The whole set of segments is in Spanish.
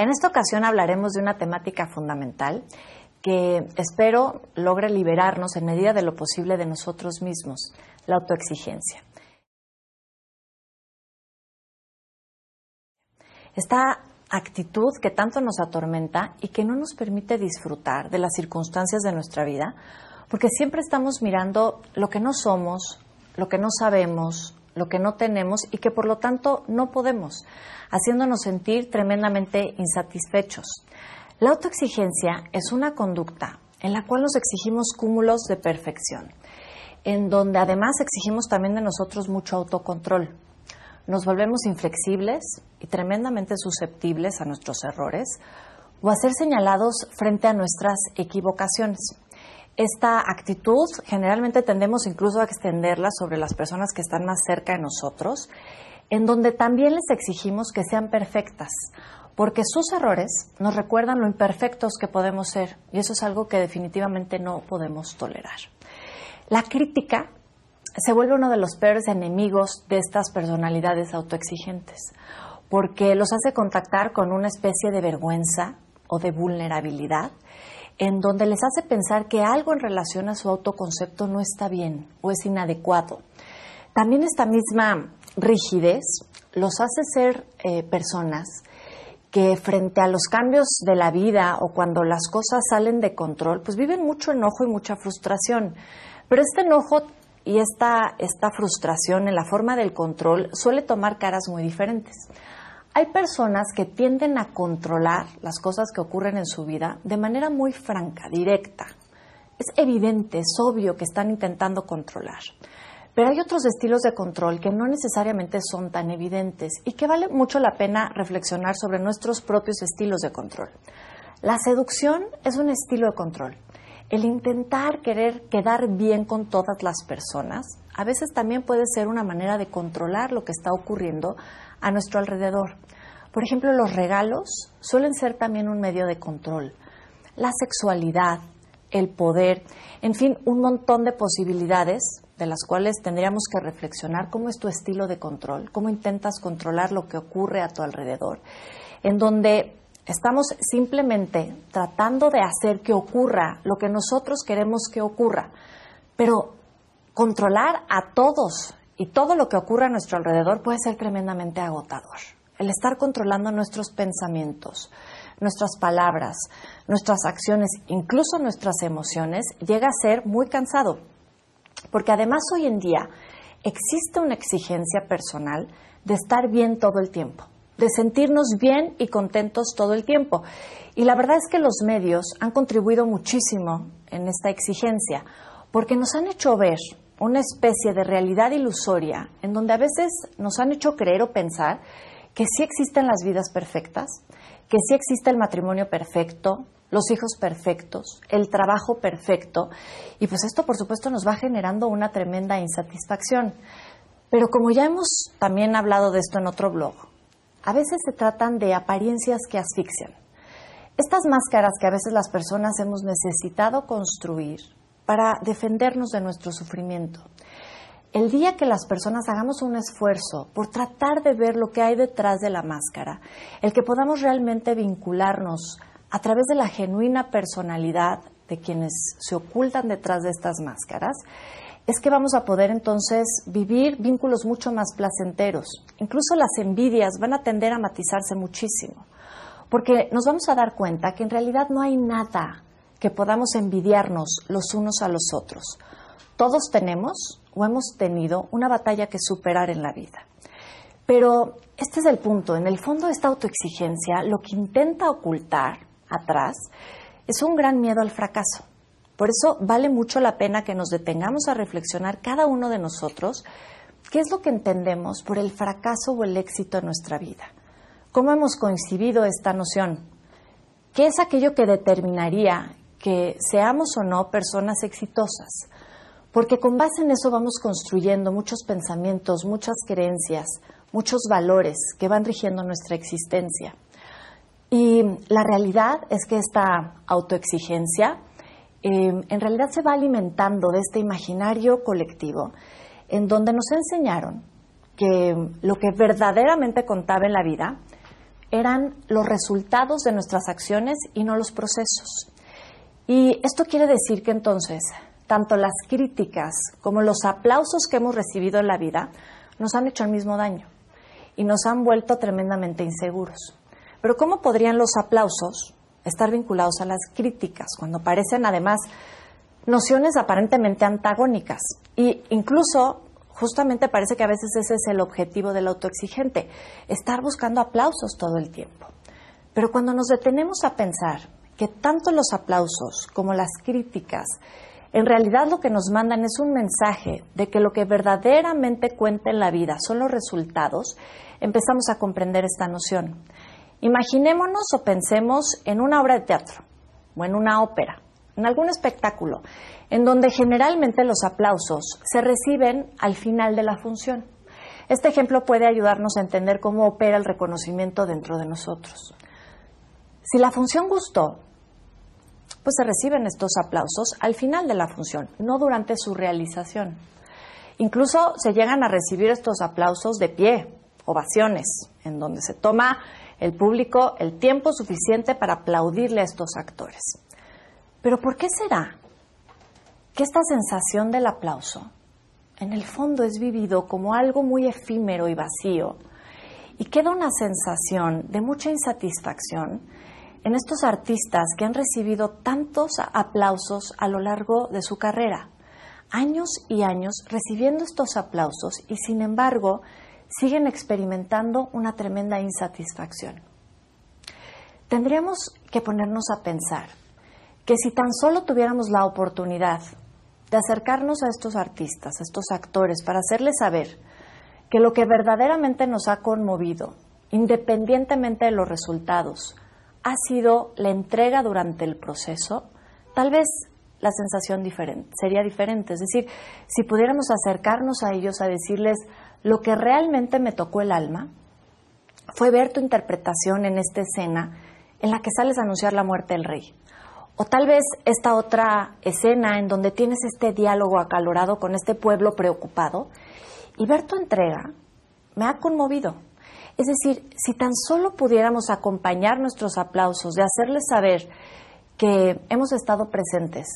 En esta ocasión hablaremos de una temática fundamental que espero logre liberarnos en medida de lo posible de nosotros mismos, la autoexigencia. Esta actitud que tanto nos atormenta y que no nos permite disfrutar de las circunstancias de nuestra vida, porque siempre estamos mirando lo que no somos, lo que no sabemos, lo que no tenemos y que por lo tanto no podemos, haciéndonos sentir tremendamente insatisfechos. La autoexigencia es una conducta en la cual nos exigimos cúmulos de perfección, en donde además exigimos también de nosotros mucho autocontrol. Nos volvemos inflexibles y tremendamente susceptibles a nuestros errores o a ser señalados frente a nuestras equivocaciones esta actitud generalmente tendemos incluso a extenderla sobre las personas que están más cerca de nosotros, en donde también les exigimos que sean perfectas, porque sus errores nos recuerdan lo imperfectos que podemos ser y eso es algo que definitivamente no podemos tolerar. La crítica se vuelve uno de los peores enemigos de estas personalidades autoexigentes, porque los hace contactar con una especie de vergüenza o de vulnerabilidad en donde les hace pensar que algo en relación a su autoconcepto no está bien o es inadecuado. También esta misma rigidez los hace ser eh, personas que frente a los cambios de la vida o cuando las cosas salen de control, pues viven mucho enojo y mucha frustración. Pero este enojo y esta, esta frustración en la forma del control suele tomar caras muy diferentes. Hay personas que tienden a controlar las cosas que ocurren en su vida de manera muy franca, directa. Es evidente, es obvio que están intentando controlar. Pero hay otros estilos de control que no necesariamente son tan evidentes y que vale mucho la pena reflexionar sobre nuestros propios estilos de control. La seducción es un estilo de control. El intentar querer quedar bien con todas las personas a veces también puede ser una manera de controlar lo que está ocurriendo a nuestro alrededor. Por ejemplo, los regalos suelen ser también un medio de control. La sexualidad, el poder, en fin, un montón de posibilidades de las cuales tendríamos que reflexionar cómo es tu estilo de control, cómo intentas controlar lo que ocurre a tu alrededor, en donde estamos simplemente tratando de hacer que ocurra lo que nosotros queremos que ocurra, pero controlar a todos y todo lo que ocurre a nuestro alrededor puede ser tremendamente agotador. El estar controlando nuestros pensamientos, nuestras palabras, nuestras acciones, incluso nuestras emociones, llega a ser muy cansado. Porque además hoy en día existe una exigencia personal de estar bien todo el tiempo, de sentirnos bien y contentos todo el tiempo. Y la verdad es que los medios han contribuido muchísimo en esta exigencia, porque nos han hecho ver una especie de realidad ilusoria en donde a veces nos han hecho creer o pensar que sí existen las vidas perfectas, que sí existe el matrimonio perfecto, los hijos perfectos, el trabajo perfecto, y pues esto por supuesto nos va generando una tremenda insatisfacción. Pero como ya hemos también hablado de esto en otro blog, a veces se tratan de apariencias que asfixian. Estas máscaras que a veces las personas hemos necesitado construir para defendernos de nuestro sufrimiento. El día que las personas hagamos un esfuerzo por tratar de ver lo que hay detrás de la máscara, el que podamos realmente vincularnos a través de la genuina personalidad de quienes se ocultan detrás de estas máscaras, es que vamos a poder entonces vivir vínculos mucho más placenteros. Incluso las envidias van a tender a matizarse muchísimo, porque nos vamos a dar cuenta que en realidad no hay nada que podamos envidiarnos los unos a los otros. Todos tenemos o hemos tenido una batalla que superar en la vida. Pero este es el punto. En el fondo, esta autoexigencia lo que intenta ocultar atrás es un gran miedo al fracaso. Por eso vale mucho la pena que nos detengamos a reflexionar cada uno de nosotros qué es lo que entendemos por el fracaso o el éxito en nuestra vida. ¿Cómo hemos coincidido esta noción? ¿Qué es aquello que determinaría que seamos o no personas exitosas, porque con base en eso vamos construyendo muchos pensamientos, muchas creencias, muchos valores que van rigiendo nuestra existencia. Y la realidad es que esta autoexigencia eh, en realidad se va alimentando de este imaginario colectivo en donde nos enseñaron que lo que verdaderamente contaba en la vida eran los resultados de nuestras acciones y no los procesos. Y esto quiere decir que entonces, tanto las críticas como los aplausos que hemos recibido en la vida nos han hecho el mismo daño y nos han vuelto tremendamente inseguros. Pero ¿cómo podrían los aplausos estar vinculados a las críticas cuando parecen además nociones aparentemente antagónicas? Y incluso justamente parece que a veces ese es el objetivo del autoexigente, estar buscando aplausos todo el tiempo. Pero cuando nos detenemos a pensar que tanto los aplausos como las críticas en realidad lo que nos mandan es un mensaje de que lo que verdaderamente cuenta en la vida son los resultados, empezamos a comprender esta noción. Imaginémonos o pensemos en una obra de teatro o en una ópera, en algún espectáculo, en donde generalmente los aplausos se reciben al final de la función. Este ejemplo puede ayudarnos a entender cómo opera el reconocimiento dentro de nosotros. Si la función gustó, pues se reciben estos aplausos al final de la función, no durante su realización. Incluso se llegan a recibir estos aplausos de pie, ovaciones, en donde se toma el público el tiempo suficiente para aplaudirle a estos actores. Pero ¿por qué será que esta sensación del aplauso en el fondo es vivido como algo muy efímero y vacío y queda una sensación de mucha insatisfacción en estos artistas que han recibido tantos aplausos a lo largo de su carrera. Años y años recibiendo estos aplausos y sin embargo siguen experimentando una tremenda insatisfacción. Tendríamos que ponernos a pensar que si tan solo tuviéramos la oportunidad de acercarnos a estos artistas, a estos actores, para hacerles saber que lo que verdaderamente nos ha conmovido, independientemente de los resultados, ha sido la entrega durante el proceso, tal vez la sensación sería diferente. Es decir, si pudiéramos acercarnos a ellos a decirles lo que realmente me tocó el alma, fue ver tu interpretación en esta escena en la que sales a anunciar la muerte del rey. O tal vez esta otra escena en donde tienes este diálogo acalorado con este pueblo preocupado y ver tu entrega me ha conmovido. Es decir, si tan solo pudiéramos acompañar nuestros aplausos, de hacerles saber que hemos estado presentes,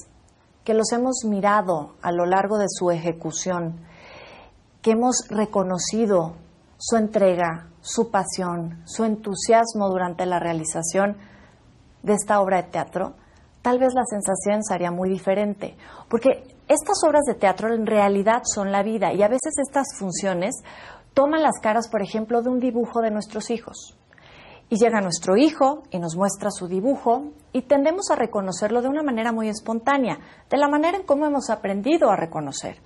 que los hemos mirado a lo largo de su ejecución, que hemos reconocido su entrega, su pasión, su entusiasmo durante la realización de esta obra de teatro, tal vez la sensación sería muy diferente, porque estas obras de teatro en realidad son la vida y a veces estas funciones toman las caras, por ejemplo, de un dibujo de nuestros hijos. Y llega nuestro hijo y nos muestra su dibujo y tendemos a reconocerlo de una manera muy espontánea, de la manera en cómo hemos aprendido a reconocer.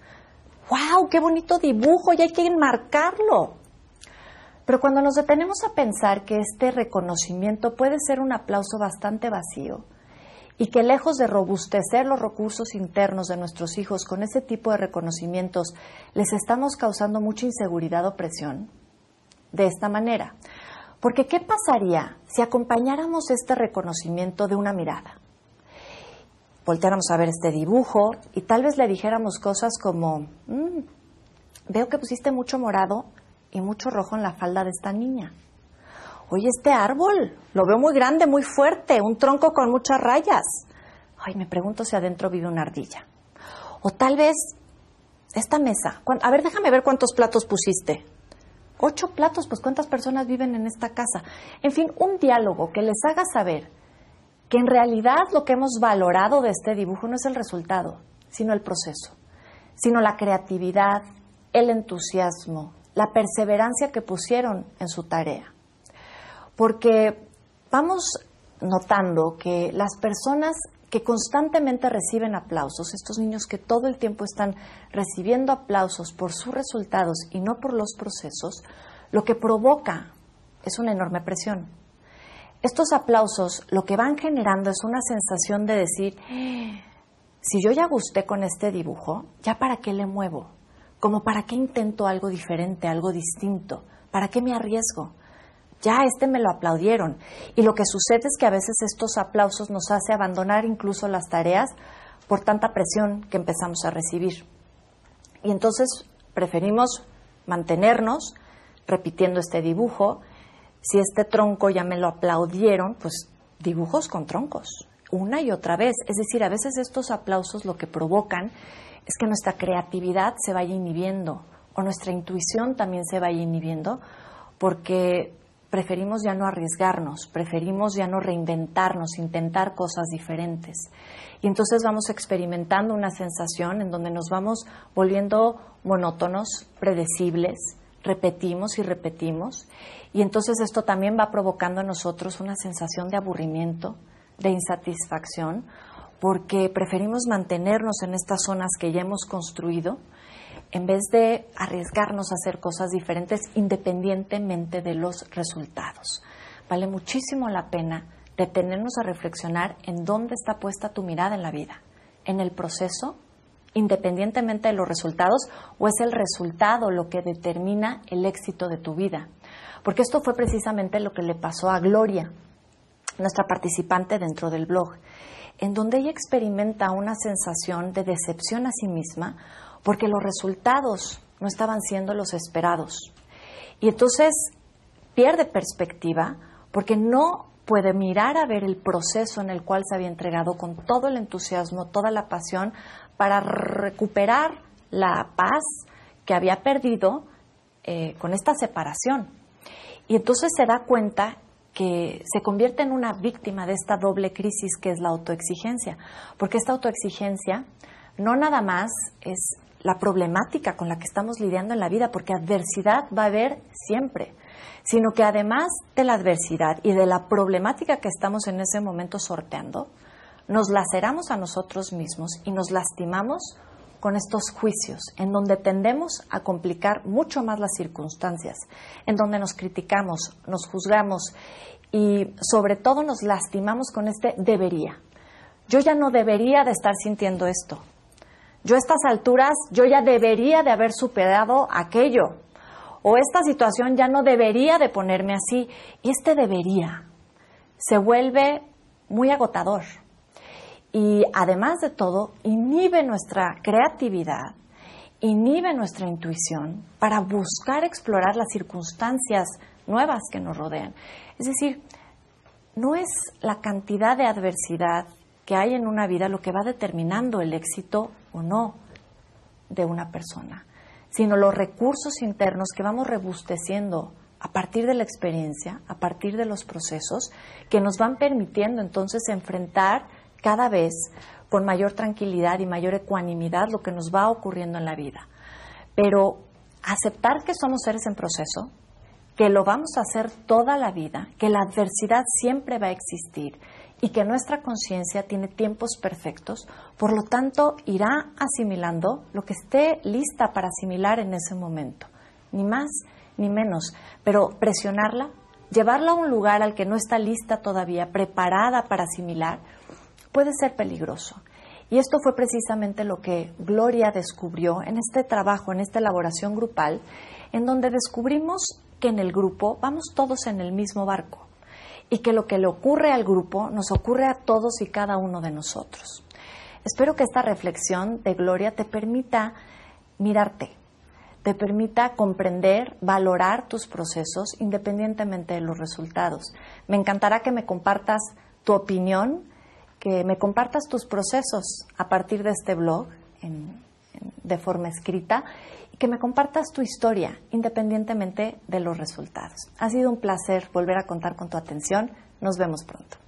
¡Wow! ¡Qué bonito dibujo! Y hay que enmarcarlo. Pero cuando nos detenemos a pensar que este reconocimiento puede ser un aplauso bastante vacío, y que lejos de robustecer los recursos internos de nuestros hijos con ese tipo de reconocimientos, les estamos causando mucha inseguridad o presión. De esta manera. Porque ¿qué pasaría si acompañáramos este reconocimiento de una mirada? Volteáramos a ver este dibujo y tal vez le dijéramos cosas como, mm, veo que pusiste mucho morado y mucho rojo en la falda de esta niña oye, este árbol, lo veo muy grande, muy fuerte, un tronco con muchas rayas. Ay, me pregunto si adentro vive una ardilla. O tal vez esta mesa. A ver, déjame ver cuántos platos pusiste. Ocho platos, pues cuántas personas viven en esta casa. En fin, un diálogo que les haga saber que en realidad lo que hemos valorado de este dibujo no es el resultado, sino el proceso, sino la creatividad, el entusiasmo, la perseverancia que pusieron en su tarea porque vamos notando que las personas que constantemente reciben aplausos, estos niños que todo el tiempo están recibiendo aplausos por sus resultados y no por los procesos, lo que provoca es una enorme presión. Estos aplausos lo que van generando es una sensación de decir, si yo ya gusté con este dibujo, ¿ya para qué le muevo? Como para qué intento algo diferente, algo distinto? ¿Para qué me arriesgo? ya este me lo aplaudieron. Y lo que sucede es que a veces estos aplausos nos hace abandonar incluso las tareas por tanta presión que empezamos a recibir. Y entonces preferimos mantenernos repitiendo este dibujo, Si este tronco ya me lo aplaudieron, pues dibujos con troncos, una y otra vez. Es decir, a veces estos aplausos lo que provocan es que nuestra creatividad se vaya inhibiendo o nuestra intuición también se vaya inhibiendo porque preferimos ya no arriesgarnos, preferimos ya no reinventarnos, intentar cosas diferentes. Y entonces vamos experimentando una sensación en donde nos vamos volviendo monótonos, predecibles, repetimos y repetimos. Y entonces esto también va provocando en nosotros una sensación de aburrimiento, de insatisfacción, porque preferimos mantenernos en estas zonas que ya hemos construido en vez de arriesgarnos a hacer cosas diferentes independientemente de los resultados. Vale muchísimo la pena detenernos a reflexionar en dónde está puesta tu mirada en la vida, en el proceso, independientemente de los resultados, o es el resultado lo que determina el éxito de tu vida. Porque esto fue precisamente lo que le pasó a Gloria, nuestra participante dentro del blog, en donde ella experimenta una sensación de decepción a sí misma porque los resultados no estaban siendo los esperados. Y entonces pierde perspectiva porque no puede mirar a ver el proceso en el cual se había entregado con todo el entusiasmo, toda la pasión, para recuperar la paz que había perdido eh, con esta separación. Y entonces se da cuenta que se convierte en una víctima de esta doble crisis que es la autoexigencia, porque esta autoexigencia no nada más es la problemática con la que estamos lidiando en la vida, porque adversidad va a haber siempre, sino que además de la adversidad y de la problemática que estamos en ese momento sorteando, nos laceramos a nosotros mismos y nos lastimamos con estos juicios, en donde tendemos a complicar mucho más las circunstancias, en donde nos criticamos, nos juzgamos y sobre todo nos lastimamos con este debería. Yo ya no debería de estar sintiendo esto yo a estas alturas, yo ya debería de haber superado aquello, o esta situación ya no debería de ponerme así, y este debería se vuelve muy agotador. Y además de todo, inhibe nuestra creatividad, inhibe nuestra intuición para buscar explorar las circunstancias nuevas que nos rodean. Es decir, no es la cantidad de adversidad que hay en una vida lo que va determinando el éxito o no de una persona, sino los recursos internos que vamos rebusteciendo a partir de la experiencia, a partir de los procesos, que nos van permitiendo entonces enfrentar cada vez con mayor tranquilidad y mayor ecuanimidad lo que nos va ocurriendo en la vida. Pero aceptar que somos seres en proceso, que lo vamos a hacer toda la vida, que la adversidad siempre va a existir y que nuestra conciencia tiene tiempos perfectos, por lo tanto irá asimilando lo que esté lista para asimilar en ese momento, ni más ni menos, pero presionarla, llevarla a un lugar al que no está lista todavía, preparada para asimilar, puede ser peligroso. Y esto fue precisamente lo que Gloria descubrió en este trabajo, en esta elaboración grupal, en donde descubrimos que en el grupo vamos todos en el mismo barco y que lo que le ocurre al grupo nos ocurre a todos y cada uno de nosotros. Espero que esta reflexión de Gloria te permita mirarte, te permita comprender, valorar tus procesos independientemente de los resultados. Me encantará que me compartas tu opinión, que me compartas tus procesos a partir de este blog de forma escrita que me compartas tu historia independientemente de los resultados. Ha sido un placer volver a contar con tu atención. Nos vemos pronto.